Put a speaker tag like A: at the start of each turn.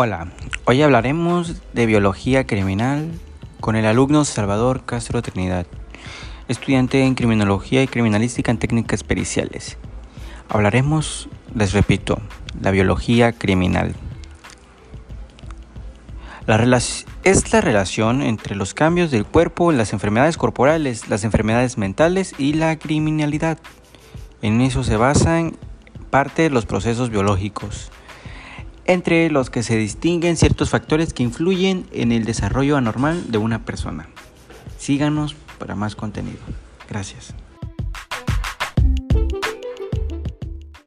A: Hola, hoy hablaremos de biología criminal con el alumno Salvador Castro Trinidad, estudiante en criminología y criminalística en técnicas periciales. Hablaremos, les repito, la biología criminal. Es la relación entre los cambios del cuerpo, las enfermedades corporales, las enfermedades mentales y la criminalidad. En eso se basan parte de los procesos biológicos entre los que se distinguen ciertos factores que influyen en el desarrollo anormal de una persona. Síganos para más contenido. Gracias.